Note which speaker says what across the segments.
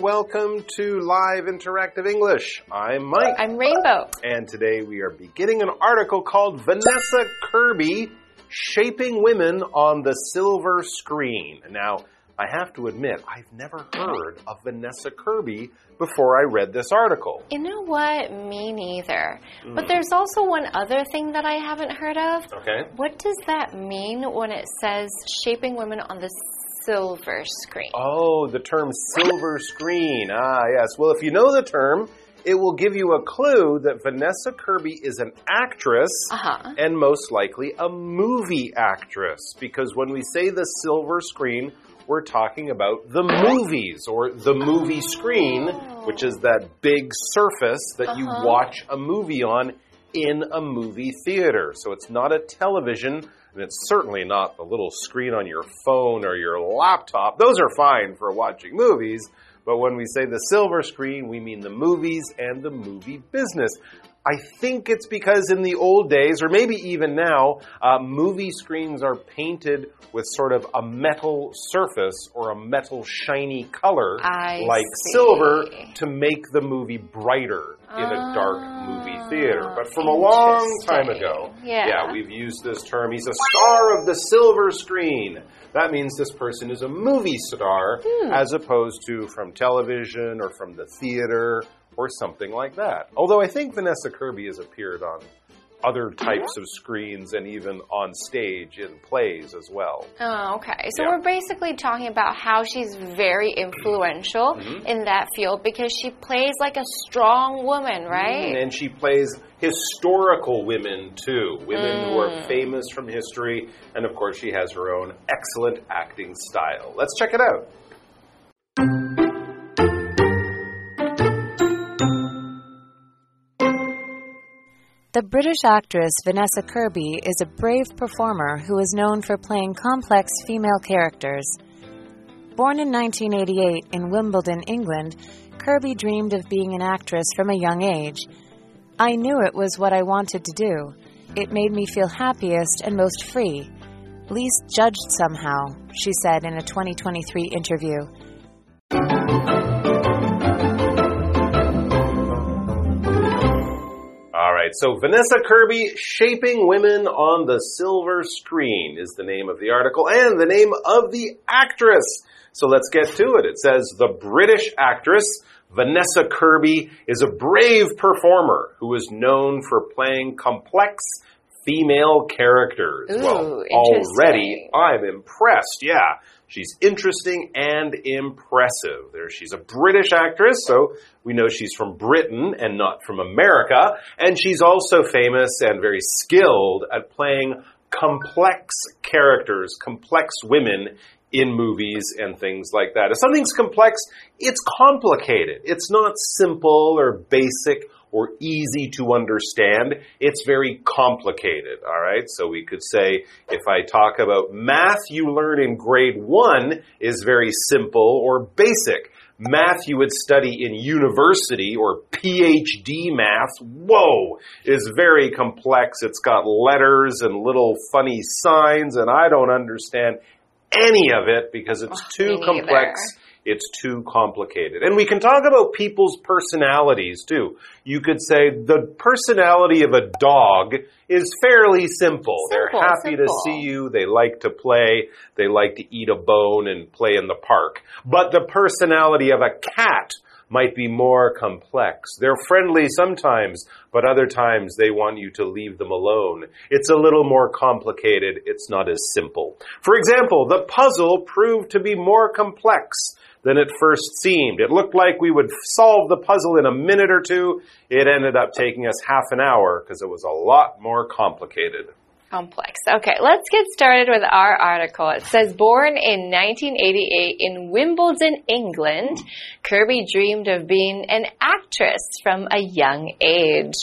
Speaker 1: Welcome to Live Interactive English. I'm Mike.
Speaker 2: I'm Rainbow.
Speaker 1: And today we are beginning an article called Vanessa Kirby Shaping Women on the Silver Screen. Now, I have to admit, I've never heard of Vanessa Kirby before I read this article.
Speaker 2: You know what? Me neither.
Speaker 1: Mm.
Speaker 2: But there's also one other thing that I haven't heard of.
Speaker 1: Okay.
Speaker 2: What does that mean when it says shaping women on the silver screen?
Speaker 1: Oh, the term silver screen. Ah, yes. Well, if you know the term, it will give you a clue that Vanessa Kirby is an actress
Speaker 2: Uh huh.
Speaker 1: and most likely a movie actress. Because when we say the silver screen, we're talking about the movies or the movie screen, which is that big surface that you
Speaker 2: Uh-huh.
Speaker 1: watch a movie on in a movie theater. So it's not a television, and it's certainly not the little screen on your phone or your laptop. Those are fine for watching movies. But when we say the silver screen, we mean the movies and the movie business. I think it's because in the old days, or maybe even now, uh, movie screens are painted with sort of a metal surface or a metal shiny color,
Speaker 2: I
Speaker 1: like
Speaker 2: see.
Speaker 1: silver, to make the movie brighter in a dark movie theater. But from a long time ago,
Speaker 2: Ah, Interesting. Yeah.
Speaker 1: we've used this term. He's a star of the silver screen. That means this person is a movie star
Speaker 2: Hmm.
Speaker 1: as opposed to from television or from the theater or something like that. Although I think Vanessa Kirby has appeared on other types of screens and even on stage in plays as well.
Speaker 2: Oh, okay. So
Speaker 1: Yeah.
Speaker 2: we're basically talking about how she's very influential
Speaker 1: Mm-hmm.
Speaker 2: in that field because she plays like a strong woman, right?
Speaker 1: And she plays historical women too, women who are famous from history, and of course she has her own excellent acting style. Let's check it out.
Speaker 3: The British actress Vanessa Kirby is a brave performer who is known for playing complex female characters. Born in 1988 in Wimbledon, England, Kirby dreamed of being an actress from a young age. I knew it was what I wanted to do. It made me feel happiest and most free. Least judged somehow, she said in a 2023 interview.
Speaker 1: So Vanessa Kirby, Shaping Women on the Silver Screen is the name of the article and the name of the actress. So let's get to it. It says the British actress Vanessa Kirby is a brave performer who is known for playing complex female characters.
Speaker 2: Ooh,
Speaker 1: well, already I'm impressed. Yeah. She's interesting and impressive. There, she's a British actress, so we know she's from Britain and not from America. And she's also famous and very skilled at playing complex characters, complex women in movies and things like that. If something's complex, it's complicated. It's not simple or basic or easy to understand. It's very complicated, all right? So we could say if I talk about math you learn in grade one is very simple or basic. Math you would study in university or PhD math, whoa, is very complex. It's got letters and little funny signs, and I don't understand any of it because it's too complex. It's too complicated. And we can talk about people's personalities too. You could say the personality of a dog is fairly simple. They're
Speaker 2: Simple,
Speaker 1: happy to see you. They like to play. They like to eat a bone and play in the park. But the personality of a cat might be more complex. They're friendly sometimes, but other times they want you to leave them alone. It's a little more complicated. It's not as simple. For example, the puzzle proved to be more complex than it first seemed. It looked like we would solve the puzzle in a minute or two. It ended up taking us half an hour because it was a lot more complicated.
Speaker 2: Complex. Okay, let's get started with our article. It says, born in 1988 in Wimbledon, England, Kirby dreamed of being an actress from a young age.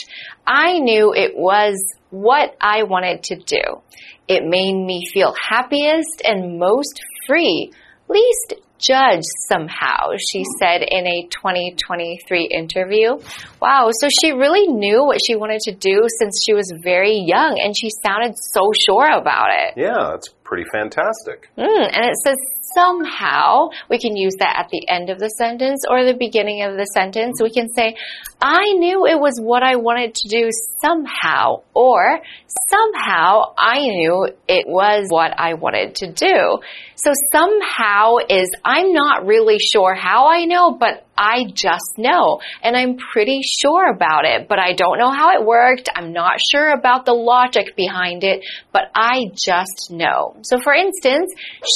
Speaker 2: I knew it was what I wanted to do. It made me feel happiest and most free, least judge somehow, she mm-hmm. said in a 2023 interview. Wow, so she really knew what she wanted to do since she was very young and she sounded so sure about it.
Speaker 1: Yeah, that's pretty fantastic.
Speaker 2: Mm, and it says somehow. We can use that at the end of the sentence or the beginning of the sentence. We can say, I knew it was what I wanted to do somehow, or somehow I knew it was what I wanted to do. So somehow is I'm not really sure how I know, but I just know. And I'm pretty sure about it, but I don't know how it worked. I'm not sure about the logic behind it, but I just know. So for instance,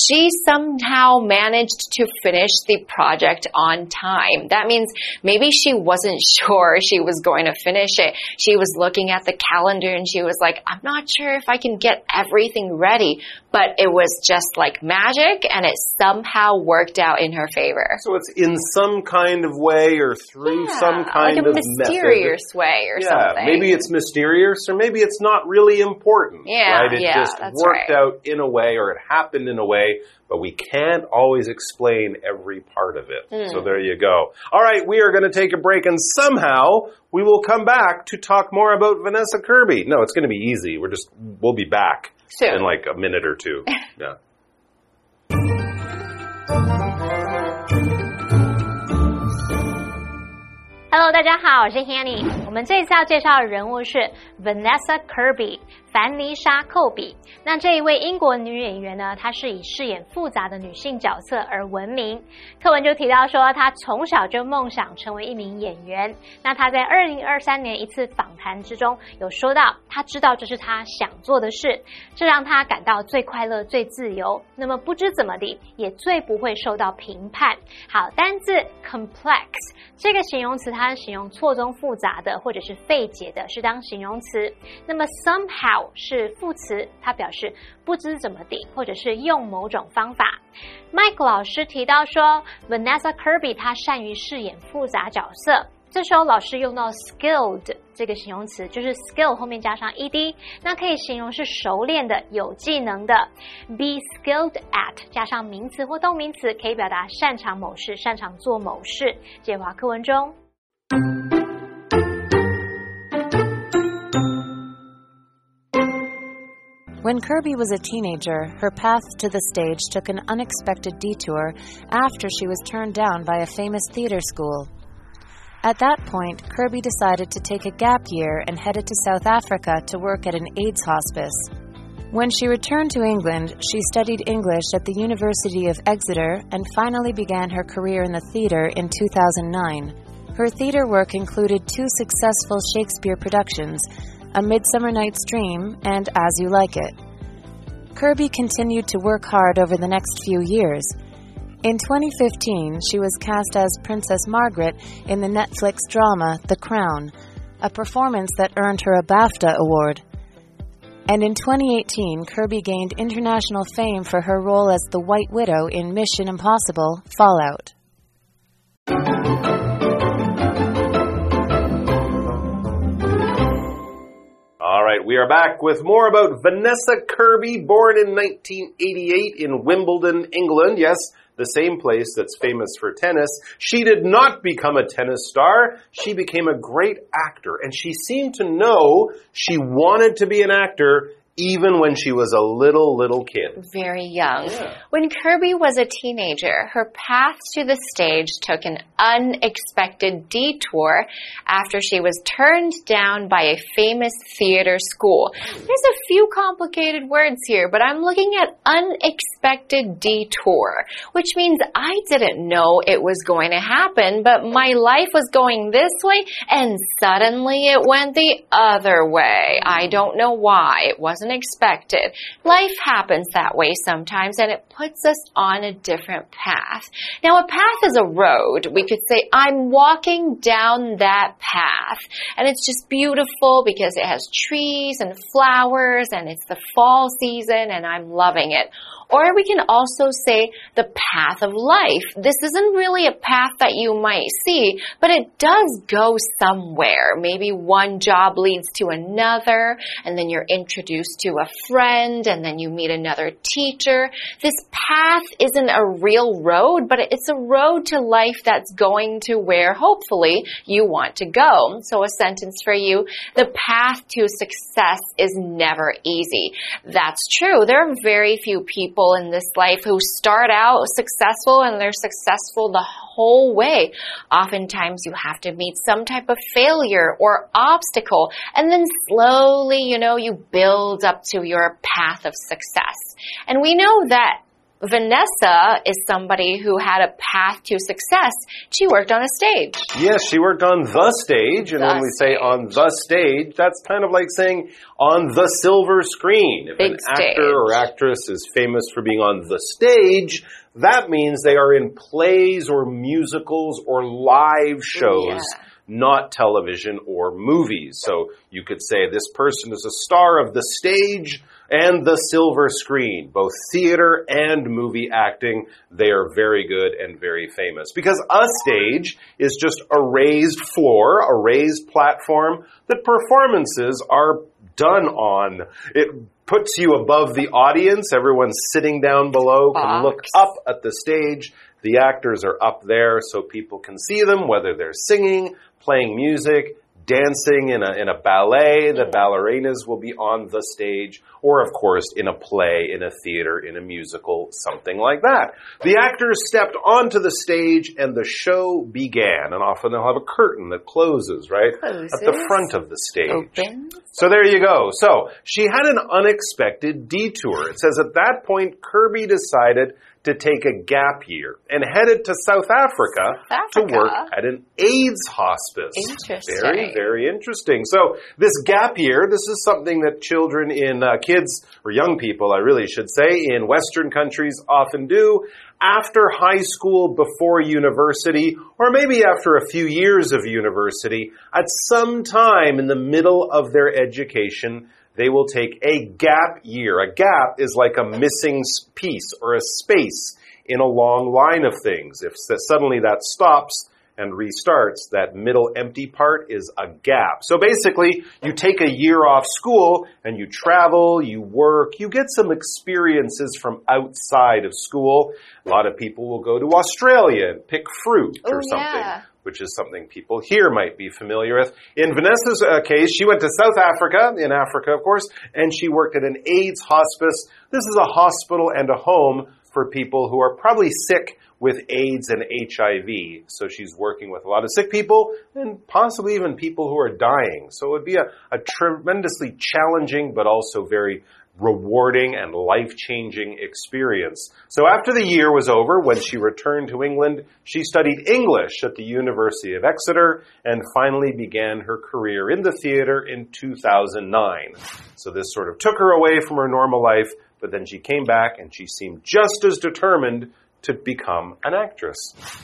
Speaker 2: she somehow managed to finish the project on time. That means maybe she wasn't sure she was going to finish it. She was looking at the calendar and she was like, I'm not sure if I can get everything ready, but it was just like magic and it somehow worked out in her favor.
Speaker 1: So it's in some kind of way or through
Speaker 2: Yeah,
Speaker 1: some kind
Speaker 2: like
Speaker 1: of
Speaker 2: mysterious
Speaker 1: method.
Speaker 2: way or
Speaker 1: yeah,
Speaker 2: something.
Speaker 1: maybe it's mysterious or maybe it's not really important.
Speaker 2: Yeah,
Speaker 1: right? It
Speaker 2: yeah,
Speaker 1: just worked
Speaker 2: right.
Speaker 1: out in a way or it happened in a way, but we can't always explain every part of it.
Speaker 2: Hmm.
Speaker 1: So there you go. All right, we are going to take a break and somehow we will come back to talk more about Vanessa Kirby. No, it's going to be easy. We're just we'll be back
Speaker 2: Soon.
Speaker 1: in like a minute or two. Yeah.
Speaker 4: Hello，大家好，我是 Hanny。 我们这一次要介绍的人物是 Vanessa Kirby，凡妮莎·寇比。那这一位英国女演员呢，她是以饰演复杂的女性角色而闻名。课文就提到说，她从小就梦想成为一名演员。那她在二零二三年一次访谈之中有说到，她知道这是她想做的事，这让她感到最快乐、最自由。那么不知怎么的，也最不会受到评判。好，单字 complex 这个形容词，它是形容错综复杂的或者是费解的，是当形容词。那么 somehow 是副词，它表示不知怎么地，或者是用某种方法。Mike 老师提到说，Vanessa Kirby 她善于饰演复杂角色。这时候老师用到 skilled 这个形容词，就是 skill 后面加上 ed，那可以形容是熟练的、有技能的。Be skilled at 加上名词或动名词，可以表达擅长某事、擅长做某事。介华课文中。
Speaker 3: When Kirby was a teenager, her path to the stage took an unexpected detour after she was turned down by a famous theater school. At that point, Kirby decided to take a gap year and headed to South Africa to work at an AIDS hospice. When she returned to England, she studied English at the University of Exeter and finally began her career in the theater in 2009. Her theater work included two successful Shakespeare productions, A Midsummer Night's Dream and As You Like It. Kirby continued to work hard over the next few years. In 2015, she was cast as Princess Margaret in the Netflix drama The Crown, a performance that earned her a BAFTA award. And in 2018, Kirby gained international fame for her role as the White Widow in Mission Impossible Fallout.
Speaker 1: Right, we are back with more about Vanessa Kirby, born in 1988 in Wimbledon, England. Yes, the same place that's famous for tennis. She did not become a tennis star. She became a great actor, and she seemed to know she wanted to be an actor even when she was a little, little kid.
Speaker 2: Very young.
Speaker 1: Yeah.
Speaker 2: When Kirby was a teenager, her path to the stage took an unexpected detour after she was turned down by a famous theater school. There's a few complicated words here, but I'm looking at unexpected detour, which means I didn't know it was going to happen, but my life was going this way and suddenly it went the other way. I don't know why. It wasn't expected. Life happens that way sometimes and it puts us on a different path. Now, a path is a road. We could say, I'm walking down that path. And it's just beautiful because it has trees and flowers and it's the fall season and I'm loving it. Or we can also say the path of life. This isn't really a path that you might see, but it does go somewhere. Maybe one job leads to another, and then you're introduced to a friend and then you meet another teacher. This path isn't a real road, but it's a road to life that's going to where hopefully you want to go. So a sentence for you. The path to success is never easy. That's true. There are very few people in this life who start out successful and they're successful the whole way. Oftentimes you have to meet some type of failure or obstacle and then slowly, you know, you build up to your path of success. And we know that Vanessa is somebody who had a path to success. She worked on a stage.
Speaker 1: Yes, she worked on the stage. And
Speaker 2: The
Speaker 1: when we say on the stage, that's kind of like saying on the silver screen. If
Speaker 2: Big
Speaker 1: an actor or actress is famous for being on the stage, that means they are in plays or musicals or live shows.
Speaker 2: Yeah.
Speaker 1: Not television or movies. So you could say this person is a star of the stage and the silver screen, both theater and movie acting. They are very good and very famous because a stage is just a raised floor, a raised platform that performances are done on. It puts you above the audience. Everyone sitting down below can look up at the stage. The actors are up there so people can see them, whether they're singing, playing music, dancing in a, in a ballet. The mm. ballerinas will be on the stage, or of course in a play, in a theater, in a musical, something like that. The actors stepped onto the stage and the show began. And often they'll have a curtain that closes, right? At the front of the stage. So there you go. So she had an unexpected detour. It says at that point, Kirby decided to take a gap year and headed to South Africa,
Speaker 2: South
Speaker 1: to work at an AIDS hospice.
Speaker 2: Interesting.
Speaker 1: Very, very interesting. So this gap year, this is something that children in uh, kids or young people, I really should say, in Western countries often do after high school, before university, or maybe after a few years of university, at some time in the middle of their education, they will take a gap year. A gap is like a missing piece or a space in a long line of things. If suddenly that stops, and restarts, that middle empty part is a gap. So basically, you take a year off school and you travel, you work, you get some experiences from outside of school. A lot of people will go to Australia and pick fruit or
Speaker 2: Oh,
Speaker 1: something.
Speaker 2: yeah.
Speaker 1: Which is something people here might be familiar with. In Vanessa's uh, case, she went to South Africa, in Africa, of course, and she worked at an AIDS hospice. This is a hospital and a home for people who are probably sick with AIDS and HIV. So she's working with a lot of sick people and possibly even people who are dying. So it would be a, a tremendously challenging but also very rewarding and life changing experience. So after the year was over, when she returned to England, she studied English at the University of Exeter and finally began her career in the theater in 2009. So this sort of took her away from her normal life, but then she came back and she seemed just as determined to become an actress.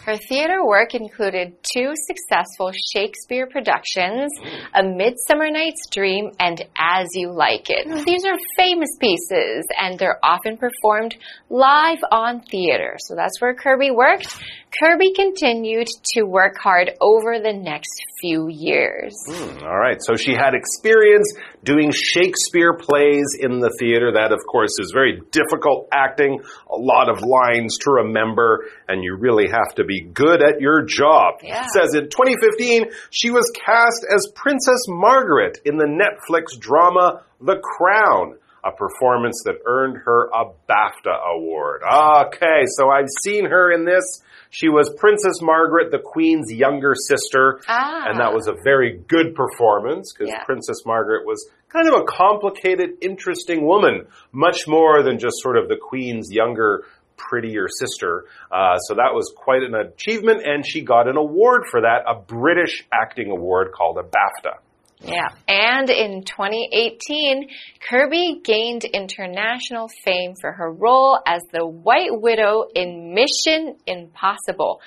Speaker 2: Her theater work included two successful Shakespeare productions, A Midsummer Night's Dream and As You Like It. These are famous pieces and they're often performed live on theater. So that's where Kirby worked. Kirby continued to work hard over the next few years.
Speaker 1: Hmm, all right, so she had experience doing Shakespeare plays in the theater. That, of course, is very difficult acting, a lot of lines to remember, and you really have to be good at your job.
Speaker 2: Yeah.
Speaker 1: It says in 2015, she was cast as Princess Margaret in the Netflix drama The Crown. A performance that earned her a BAFTA award. Okay, so I've seen her in this. She was Princess Margaret, the Queen's younger sister.
Speaker 2: Ah.
Speaker 1: And that was a very good performance because
Speaker 2: Yeah.
Speaker 1: Princess Margaret was kind of a complicated, interesting woman, much more than just sort of the Queen's younger, prettier sister. Uh, so that was quite an achievement, and she got an award for that, a British acting award called a BAFTA.
Speaker 2: Yeah. And in 2018, Kirby gained international fame for her role as the White Widow in Mission Impossible.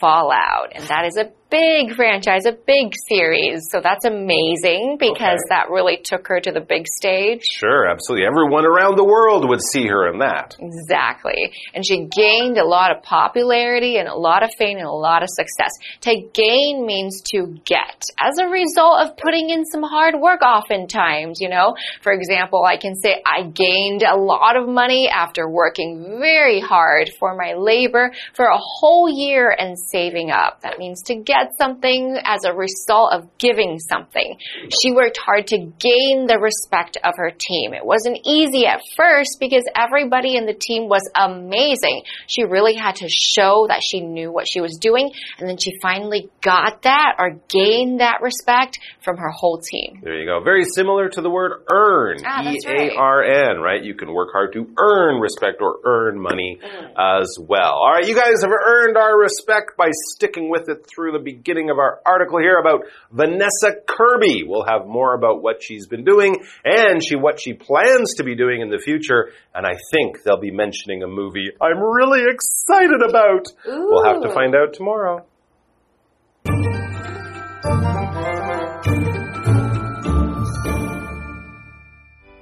Speaker 2: Fallout. And that is a big franchise, a big series. So that's amazing because
Speaker 1: Okay.
Speaker 2: that really took her to the big stage.
Speaker 1: Sure, absolutely. Everyone around the world would see her in that.
Speaker 2: Exactly. And she gained a lot of popularity and a lot of fame and a lot of success. To gain means to get as a result of putting in some hard work oftentimes, you know. For example, I can say I gained a lot of money after working very hard for my labor for a whole year and saving up. That means to get something as a result of giving something. She worked hard to gain the respect of her team. It wasn't easy at first because everybody in the team was amazing. She really had to show that she knew what she was doing, and then she finally got that or gained that respect from her whole team.
Speaker 1: There you go. Very similar to the word earn.
Speaker 2: Ah,
Speaker 1: E A R N, right? You can work hard to earn respect or earn money
Speaker 2: Mm.
Speaker 1: as well. All right, you guys have earned our respect by sticking with it through the beginning of our article here about Vanessa Kirby. We'll have more about what she's been doing and she what she plans to be doing in the future. And I think they'll be mentioning a movie I'm really excited about. We'll have to find out tomorrow.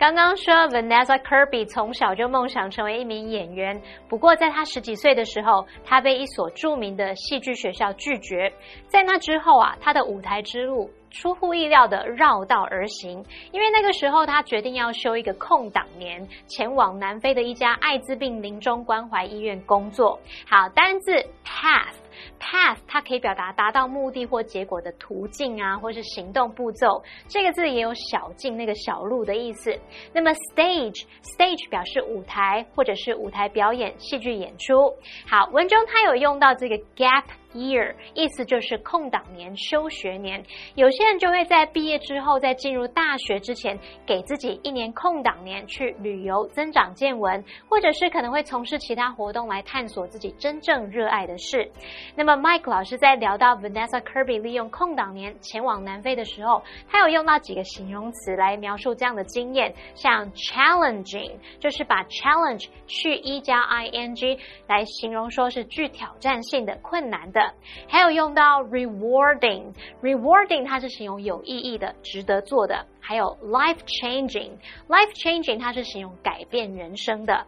Speaker 4: 刚刚说 Vanessa Kirby 从小就梦想成为一名演员，不过在她十几岁的时候，她被一所著名的戏剧学校拒绝。在那之后啊，她的舞台之路出乎意料的绕道而行，因为那个时候她决定要休一个空档年，前往南非的一家艾滋病临终关怀医院工作。好，单字 path。Path 它可以表达达到目的或结果的途径啊，或是行动步骤。这个字也有小径那个小路的意思。那么 stage stage 表示舞台或者是舞台表演、戏剧演出。好，文中它有用到这个 gap year，意思就是空档年、休学年。有些人就会在毕业之后，在进入大学之前，给自己一年空档年去旅游、增长见闻，或者是可能会从事其他活动来探索自己真正热爱的事。那么 Mike 老师在聊到 Vanessa Kirby 利用空档年前往南非的时候，他有用到几个形容词来描述这样的经验，像 challenging 就是把 challenge 去 e 加 i n g 来形容说是具挑战性的、困难的，还有用到 rewarding，rewarding 它是形容有意义的、值得做的，还有 life changing，life changing 它是形容改变人生的。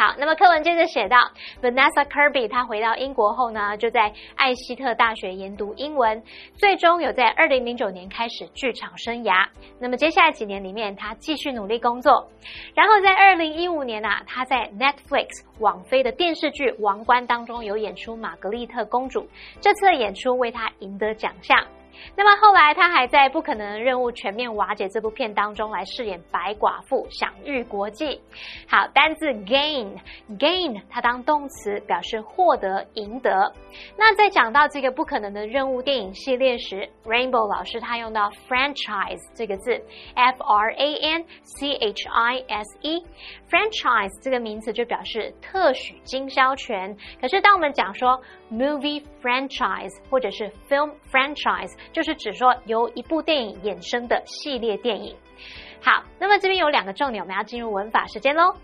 Speaker 4: 好，那么课文接着写到，Vanessa Kirby 她回到英国后呢，就在艾希特大学研读英文，最终有在二零零九年开始剧场生涯。那么接下来几年里面，她继续努力工作，然后在二零一五年啊，她在 Netflix 网飞的电视剧《王冠》当中有演出玛格丽特公主，这次的演出为她赢得奖项。那么后来，他还在《不可能的任务：全面瓦解》这部片当中来饰演白寡妇，享誉国际。好，单字 gain，gain 它当动词表示获得、赢得。那在讲到这个不可能的任务电影系列时，Rainbow 老师他用到 franchise 这个字，f r a n c h i s e，franchise 这个名词就表示特许经销权。可是当我们讲说 movie franchise 或者是 film franchise，就是指说由一部电影衍生的系列电影。好，那么这边有两个重点，我们要进入文法时间喽。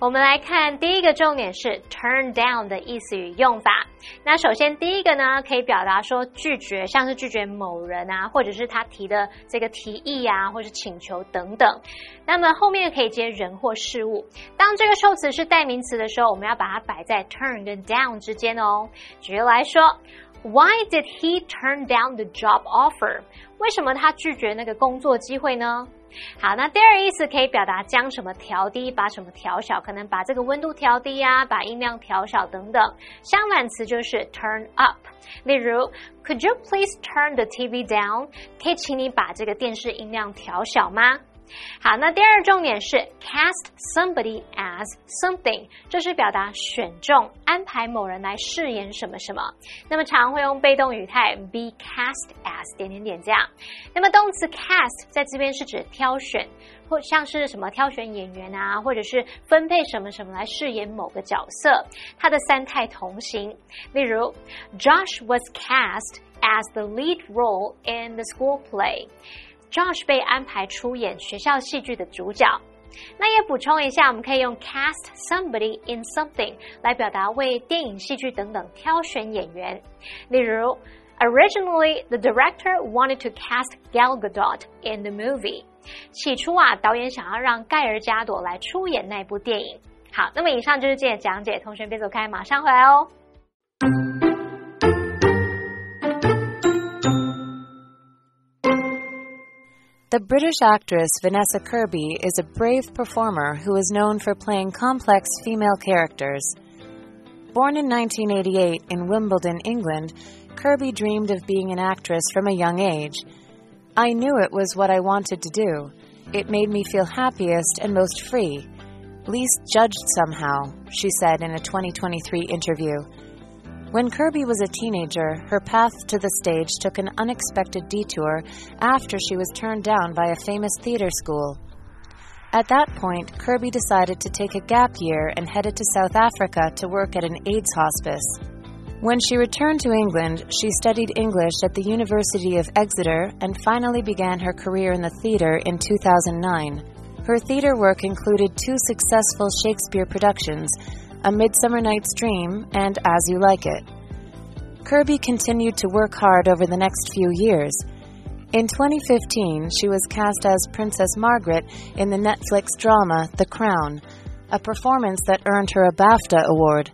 Speaker 4: 我们来看第一个重点是 turn down 的意思与用法。那首先第一个呢，可以表达说拒绝，像是拒绝某人啊，或者是他提的这个提议啊，或是请求等等。那么后面可以接人或事物。当这个受词是代名词的时候，我们要把它摆在 turn 跟 down 之间哦。举例来说，Why did he turn down the job offer？为什么他拒绝那个工作机会呢？好，那第二意思可以表达将什么调低，把什么调小，可能把这个温度调低呀，把音量调小等等。相反词就是 turn up。例如，Could you please turn the TV down？可以请你把这个电视音量调小吗？好，那第二重点是 cast somebody as something，这是表达选中、安排某人来饰演什么什么。那么常会用被动语态 be cast as 点点点这样。那么动词 cast 在这边是指挑选，或像是什么挑选演员啊，或者是分配什么什么来饰演某个角色，它的三态同形。例如，Josh was cast as the lead role in the school play。Josh 被安排出演学校戏剧的主角。那也补充一下，我们可以用 cast somebody in something 来表达为电影、戏剧等等挑选演员。例如，Originally the director wanted to cast Gal Gadot in the movie。起初啊，导演想要让盖尔加朵来出演那部电影。好，那么以上就是今天讲解，同学别走开，马上回来哦。
Speaker 3: The British actress Vanessa Kirby is a brave performer who is known for playing complex female characters. Born in 1988 in Wimbledon, England, Kirby dreamed of being an actress from a young age. I knew it was what I wanted to do. It made me feel happiest and most free. Least judged somehow, she said in a 2023 interview. When Kirby was a teenager, her path to the stage took an unexpected detour after she was turned down by a famous theater school. At that point, Kirby decided to take a gap year and headed to South Africa to work at an AIDS hospice. When she returned to England, she studied English at the University of Exeter and finally began her career in the theater in 2009. Her theater work included two successful Shakespeare productions, a Midsummer Night's Dream, and As You Like It. Kirby continued to work hard over the next few years. In 2015, she was cast as Princess Margaret in the Netflix drama The Crown, a performance that earned her a BAFTA award.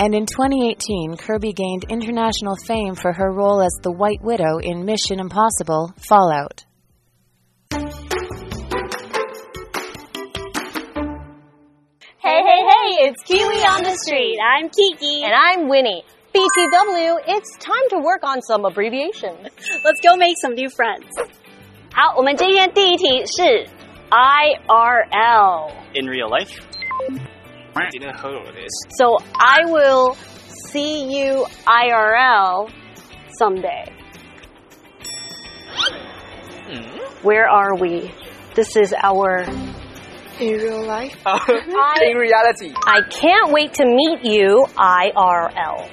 Speaker 3: And in 2018, Kirby gained international fame for her role as the White Widow in Mission Impossible Fallout.
Speaker 5: it's Kiwi on the street. I'm Kiki.
Speaker 6: And I'm Winnie. BTW, it's time to work on some abbreviations.
Speaker 5: Let's go make some new friends. 好，我们今天第一题是 IRL.
Speaker 7: in real life. I didn't heard of this.
Speaker 5: So I will see you IRL someday. Where are we? This is our.
Speaker 6: in real life?
Speaker 7: in reality.
Speaker 6: I can't wait to meet you IRL.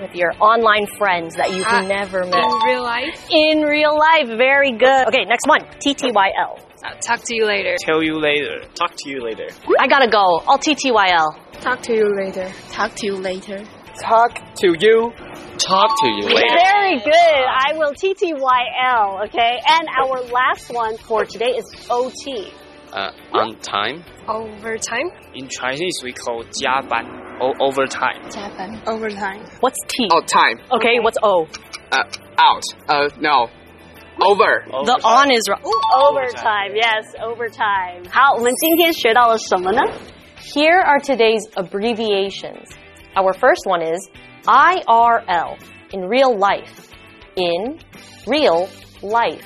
Speaker 6: With your online friends that you've uh, never met.
Speaker 8: In real life?
Speaker 6: In real life, very good. Okay, next one. TTYL.
Speaker 8: I'll talk to you later.
Speaker 7: Tell you later. Talk to you later.
Speaker 6: I gotta go. I'll TTYL.
Speaker 8: Talk to you later. Talk to you later.
Speaker 7: Talk to you. Talk to you later.
Speaker 5: Very good. I will TTYL, okay? And our last one for today is OT
Speaker 7: Uh, on time.
Speaker 8: Overtime?
Speaker 7: In Chinese, we call 加班 or overtime.
Speaker 8: 加班. Overtime.
Speaker 6: What's T?
Speaker 9: Oh, time.
Speaker 6: Okay, what's O?
Speaker 9: Uh, out. Uh, no. Over.
Speaker 6: The on is right.
Speaker 5: Overtime, yes, overtime. 好，我们今天学到了什么呢？
Speaker 6: Here are today's abbreviations. Our first one is IRL, in real life. In real life.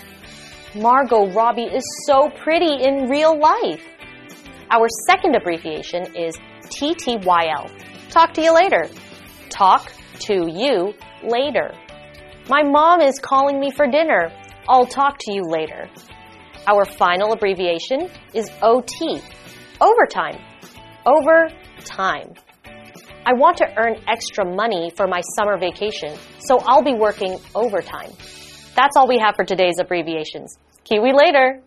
Speaker 6: Margot Robbie is so pretty in real life. Our second abbreviation is TTYL. Talk to you later. Talk to you later. My mom is calling me for dinner. I'll talk to you later. Our final abbreviation is OT. Overtime. Over time. I want to earn extra money for my summer vacation, so I'll be working overtime. That's all we have for today's abbreviations. Kiwi later!